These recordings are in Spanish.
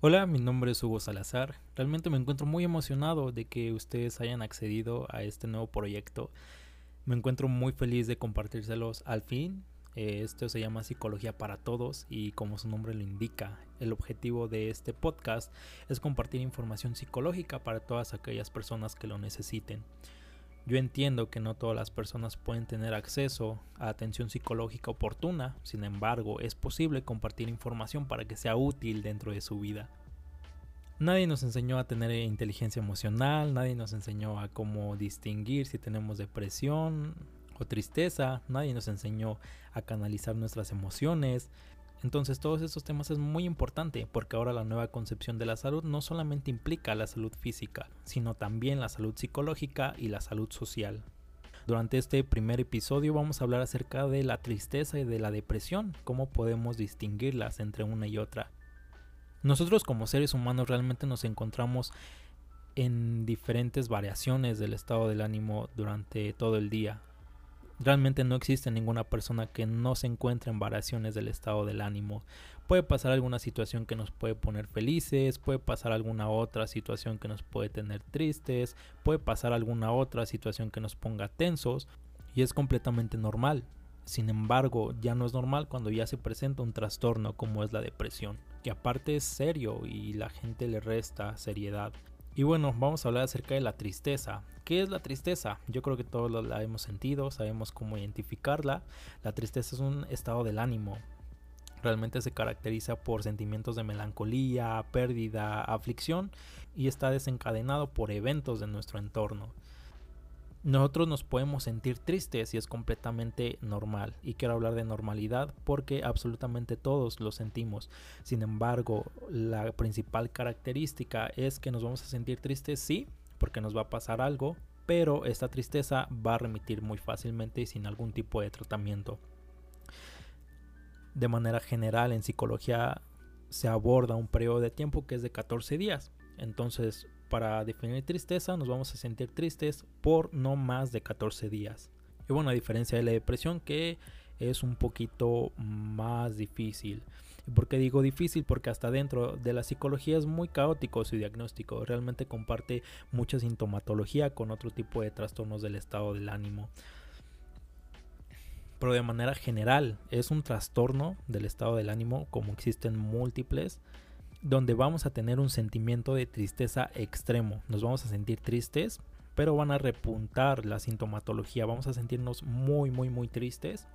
Hola, mi nombre es Hugo Salazar. Realmente me encuentro muy emocionado de que ustedes hayan accedido a este nuevo proyecto. Me encuentro muy feliz de compartírselos al fin. Eh, esto se llama Psicología para Todos y como su nombre lo indica, el objetivo de este podcast es compartir información psicológica para todas aquellas personas que lo necesiten. Yo entiendo que no todas las personas pueden tener acceso a atención psicológica oportuna, sin embargo, es posible compartir información para que sea útil dentro de su vida. Nadie nos enseñó a tener inteligencia emocional, nadie nos enseñó a cómo distinguir si tenemos depresión o tristeza, nadie nos enseñó a canalizar nuestras emociones, entonces todos estos temas es muy importante porque ahora la nueva concepción de la salud no solamente implica la salud física, sino también la salud psicológica y la salud social. Durante este primer episodio vamos a hablar acerca de la tristeza y de la depresión, cómo podemos distinguirlas entre una y otra. Nosotros como seres humanos realmente nos encontramos en diferentes variaciones del estado del ánimo durante todo el día. Realmente no existe ninguna persona que no se encuentre en variaciones del estado del ánimo. Puede pasar alguna situación que nos puede poner felices, puede pasar alguna otra situación que nos puede tener tristes, puede pasar alguna otra situación que nos ponga tensos y es completamente normal. Sin embargo, ya no es normal cuando ya se presenta un trastorno como es la depresión, que aparte es serio y la gente le resta seriedad. Y bueno, vamos a hablar acerca de la tristeza. ¿Qué es la tristeza? Yo creo que todos la hemos sentido, sabemos cómo identificarla. La tristeza es un estado del ánimo. Realmente se caracteriza por sentimientos de melancolía, pérdida, aflicción y está desencadenado por eventos de nuestro entorno. Nosotros nos podemos sentir tristes y es completamente normal. Y quiero hablar de normalidad porque absolutamente todos lo sentimos. Sin embargo, la principal característica es que nos vamos a sentir tristes, sí, porque nos va a pasar algo, pero esta tristeza va a remitir muy fácilmente y sin algún tipo de tratamiento. De manera general, en psicología se aborda un periodo de tiempo que es de 14 días. Entonces, para definir tristeza nos vamos a sentir tristes por no más de 14 días. Y bueno, a diferencia de la depresión que es un poquito más difícil. ¿Y por qué digo difícil? Porque hasta dentro de la psicología es muy caótico su diagnóstico. Realmente comparte mucha sintomatología con otro tipo de trastornos del estado del ánimo. Pero de manera general es un trastorno del estado del ánimo como existen múltiples donde vamos a tener un sentimiento de tristeza extremo. Nos vamos a sentir tristes, pero van a repuntar la sintomatología. Vamos a sentirnos muy, muy, muy tristes.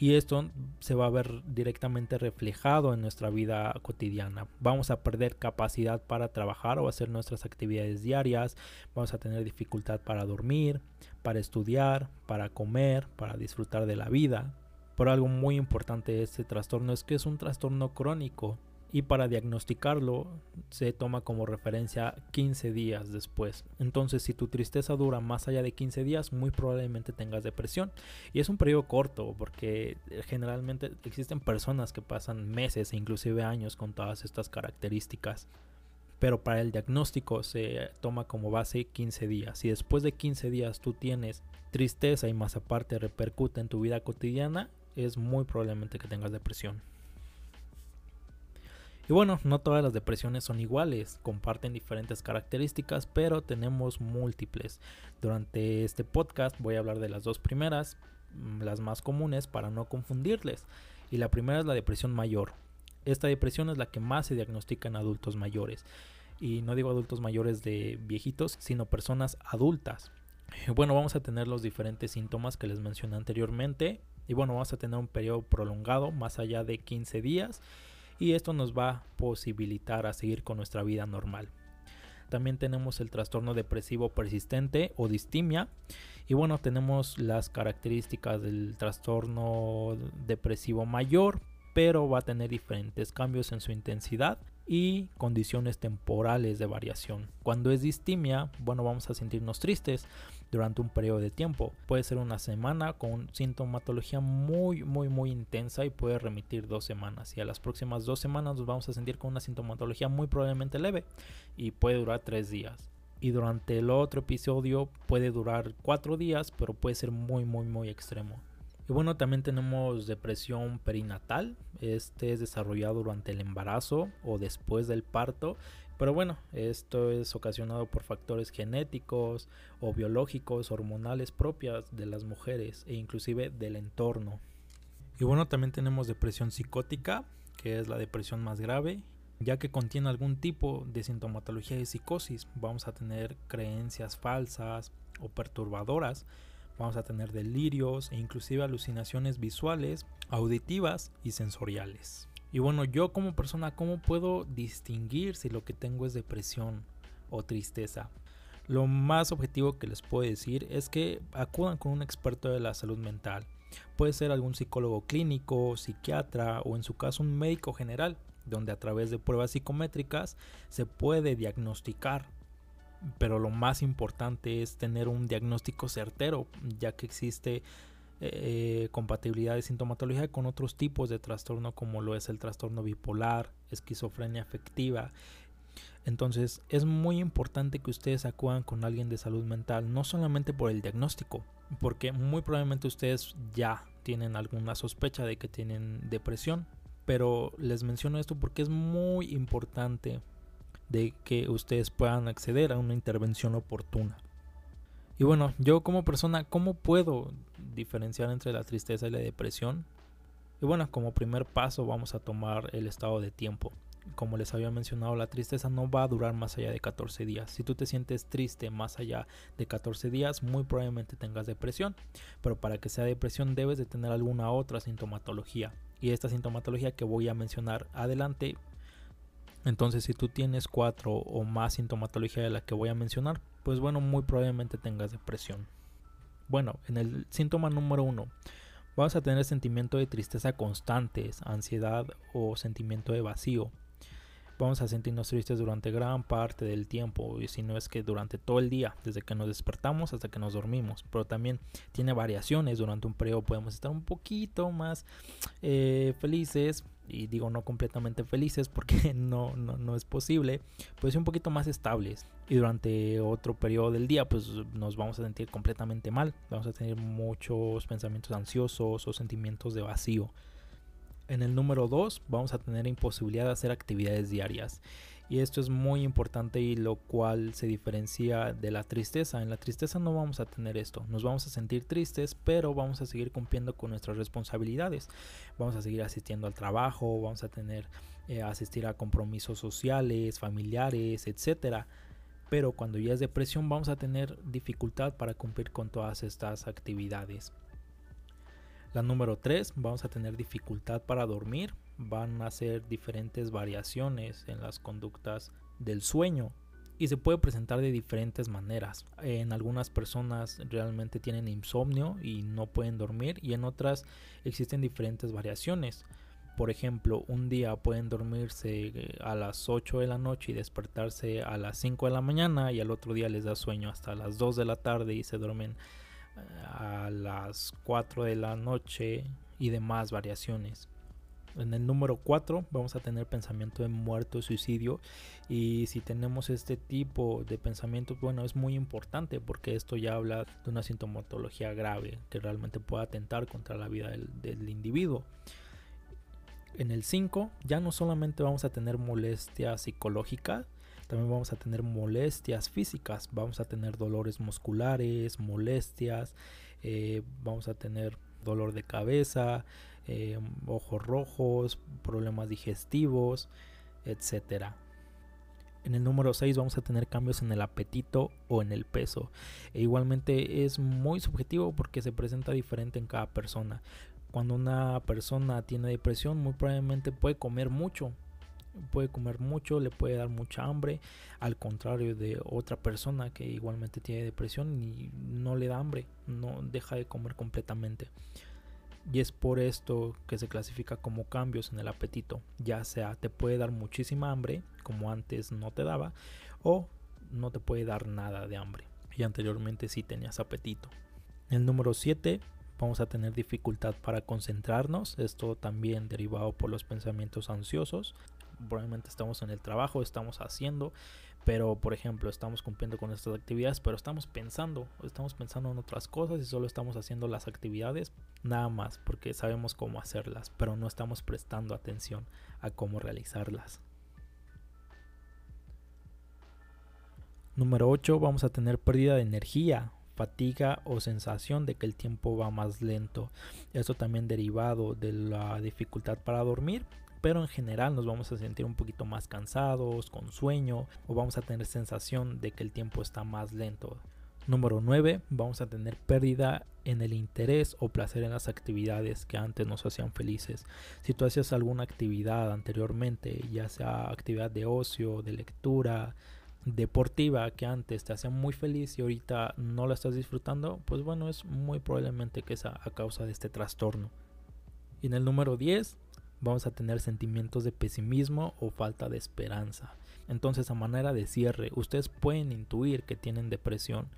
Y esto se va a ver directamente reflejado en nuestra vida cotidiana. Vamos a perder capacidad para trabajar o hacer nuestras actividades diarias. Vamos a tener dificultad para dormir, para estudiar, para comer, para disfrutar de la vida. Pero algo muy importante de este trastorno es que es un trastorno crónico y para diagnosticarlo se toma como referencia 15 días después. Entonces si tu tristeza dura más allá de 15 días, muy probablemente tengas depresión. Y es un periodo corto porque eh, generalmente existen personas que pasan meses e inclusive años con todas estas características. Pero para el diagnóstico se toma como base 15 días. Si después de 15 días tú tienes tristeza y más aparte repercute en tu vida cotidiana, es muy probablemente que tengas depresión. Y bueno, no todas las depresiones son iguales, comparten diferentes características, pero tenemos múltiples. Durante este podcast voy a hablar de las dos primeras, mm, las más comunes para no confundirles. Y la primera es la depresión mayor. Esta depresión es la que más se diagnostica en adultos mayores. Y no digo adultos mayores de viejitos, sino personas adultas. Bueno, vamos a tener los diferentes síntomas que les mencioné anteriormente. Y bueno, vamos a tener un periodo prolongado, más allá de 15 días y esto nos va a posibilitar a seguir con nuestra vida normal. También tenemos el trastorno depresivo persistente o distimia. Y bueno, tenemos las características del trastorno depresivo mayor, pero va a tener diferentes cambios en su intensidad y condiciones temporales de variación. Cuando es distimia, bueno, vamos a sentirnos tristes durante un periodo de tiempo. Puede ser una semana con sintomatología muy, muy, muy intensa y puede remitir dos semanas. Y a las próximas dos semanas nos vamos a sentir con una sintomatología muy probablemente leve y puede durar tres días. Y durante el otro episodio puede durar cuatro días, pero puede ser muy, muy, muy extremo. Y bueno, también tenemos depresión perinatal. Este es desarrollado durante el embarazo o después del parto. Pero bueno, esto es ocasionado por factores genéticos o biológicos, hormonales propias de las mujeres e inclusive del entorno. Y bueno, también tenemos depresión psicótica, que es la depresión más grave, ya que contiene algún tipo de sintomatología de psicosis. Vamos a tener creencias falsas o perturbadoras Vamos a tener delirios e inclusive alucinaciones visuales, auditivas y sensoriales. Y bueno, yo como persona, ¿cómo puedo distinguir si lo que tengo es depresión o tristeza? Lo más objetivo que les puedo decir es que acudan con un experto de la salud mental. Puede ser algún psicólogo clínico, psiquiatra o en su caso un médico general, donde a través de pruebas psicométricas se puede diagnosticar pero lo más importante es tener un diagnóstico certero, ya que existe eh, compatibilidad de sintomatología con otros tipos de trastorno como lo es el trastorno bipolar, esquizofrenia afectiva. Entonces es muy importante que ustedes acudan con alguien de salud mental, no solamente por el diagnóstico, porque muy probablemente ustedes ya tienen alguna sospecha de que tienen depresión, pero les menciono esto porque es muy importante de que ustedes puedan acceder a una intervención oportuna. Y bueno, yo como persona, ¿cómo puedo diferenciar entre la tristeza y la depresión? Y bueno, como primer paso vamos a tomar el estado de tiempo. Como les había mencionado, la tristeza no va a durar más allá de 14 días. Si tú te sientes triste más allá de 14 días, muy probablemente tengas depresión. Pero para que sea depresión debes de tener alguna otra sintomatología. Y esta sintomatología que voy a mencionar adelante entonces, si tú tienes cuatro o más sintomatología de la que voy a mencionar, pues bueno, muy probablemente tengas depresión. Bueno, en el síntoma número uno, vas a tener sentimiento de tristeza constantes, ansiedad o sentimiento de vacío. Vamos a sentirnos tristes durante gran parte del tiempo, y si no es que durante todo el día, desde que nos despertamos hasta que nos dormimos, pero también tiene variaciones, durante un periodo podemos estar un poquito más eh, felices, y digo no completamente felices porque no, no, no es posible, pues un poquito más estables. Y durante otro periodo del día pues nos vamos a sentir completamente mal, vamos a tener muchos pensamientos ansiosos o sentimientos de vacío. En el número 2 vamos a tener imposibilidad de hacer actividades diarias. Y esto es muy importante y lo cual se diferencia de la tristeza. En la tristeza no vamos a tener esto. Nos vamos a sentir tristes, pero vamos a seguir cumpliendo con nuestras responsabilidades. Vamos a seguir asistiendo al trabajo, vamos a tener eh, asistir a compromisos sociales, familiares, etcétera. Pero cuando ya es depresión vamos a tener dificultad para cumplir con todas estas actividades. La número 3, vamos a tener dificultad para dormir. Van a ser diferentes variaciones en las conductas del sueño y se puede presentar de diferentes maneras. En algunas personas realmente tienen insomnio y no pueden dormir y en otras existen diferentes variaciones. Por ejemplo, un día pueden dormirse eh, a las 8 de la noche y despertarse a las 5 de la mañana y al otro día les da sueño hasta las 2 de la tarde y se duermen a las 4 de la noche y demás variaciones. En el número 4 vamos a tener pensamiento de muerto, suicidio. Y si tenemos este tipo de pensamientos, bueno, es muy importante porque esto ya habla de una sintomatología grave que realmente puede atentar contra la vida del, individuo. En el 5 ya no solamente vamos a tener molestia psicológica, también vamos a tener molestias físicas, vamos a tener dolores musculares, molestias, eh, vamos a tener dolor de cabeza, eh, ojos rojos, problemas digestivos, etcétera. En el número 6 vamos a tener cambios en el apetito o en el peso. E igualmente es muy subjetivo porque se presenta diferente en cada persona. Cuando una persona tiene depresión muy probablemente puede comer mucho puede comer mucho, le puede dar mucha hambre, al contrario de otra persona que igualmente tiene depresión y no le da hambre, no deja de comer completamente. Y es por esto que se clasifica como cambios en el apetito, ya sea te puede dar muchísima hambre, como antes no te daba, o no te puede dar nada de hambre, y anteriormente sí tenías apetito. El número 7 vamos a tener dificultad para concentrarnos, esto también derivado por los pensamientos ansiosos, probablemente estamos en el trabajo, estamos haciendo, pero por ejemplo estamos cumpliendo con estas actividades pero estamos pensando estamos pensando en otras cosas y solo estamos haciendo las actividades nada más porque sabemos cómo hacerlas pero no estamos prestando atención a cómo realizarlas. Número 8 vamos a tener pérdida de energía fatiga o sensación de que el tiempo va más lento. Esto también derivado de la dificultad para dormir pero en general nos vamos a sentir un poquito más cansados, con sueño o vamos a tener sensación de que el tiempo está más lento. Número 9. Vamos a tener pérdida en el interés o placer en las actividades que antes nos hacían felices. Si tú hacías alguna actividad anteriormente, ya sea actividad de ocio, de lectura, deportiva que antes te hacía muy feliz y ahorita no la estás disfrutando, pues bueno, es muy probablemente que sea a causa de este trastorno. Y en el número 10 vamos a tener sentimientos de pesimismo o falta de esperanza. Entonces a manera de cierre, ustedes pueden intuir que tienen depresión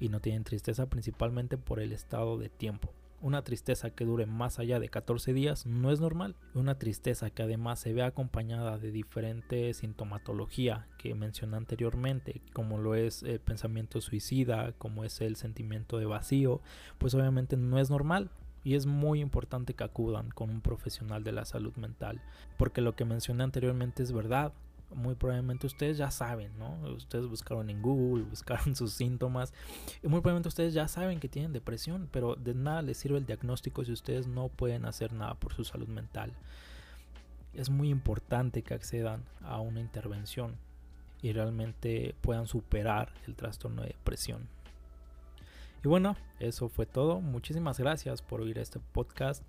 y no tienen tristeza principalmente por el estado de tiempo. Una tristeza que dure más allá de 14 días no es normal. Una tristeza que además se ve acompañada de diferente sintomatología que mencioné anteriormente, como lo es el pensamiento suicida, como es el sentimiento de vacío, pues obviamente no es normal. Y es muy importante que acudan con un profesional de la salud mental, porque lo que mencioné anteriormente es verdad. Muy probablemente ustedes ya saben, ¿no? Ustedes buscaron en Google, buscaron sus síntomas y muy probablemente ustedes ya saben que tienen depresión, pero de nada les sirve el diagnóstico si ustedes no pueden hacer nada por su salud mental. Es muy importante que accedan a una intervención y realmente puedan superar el trastorno de depresión. Y bueno, eso fue todo. Muchísimas gracias por oír este podcast.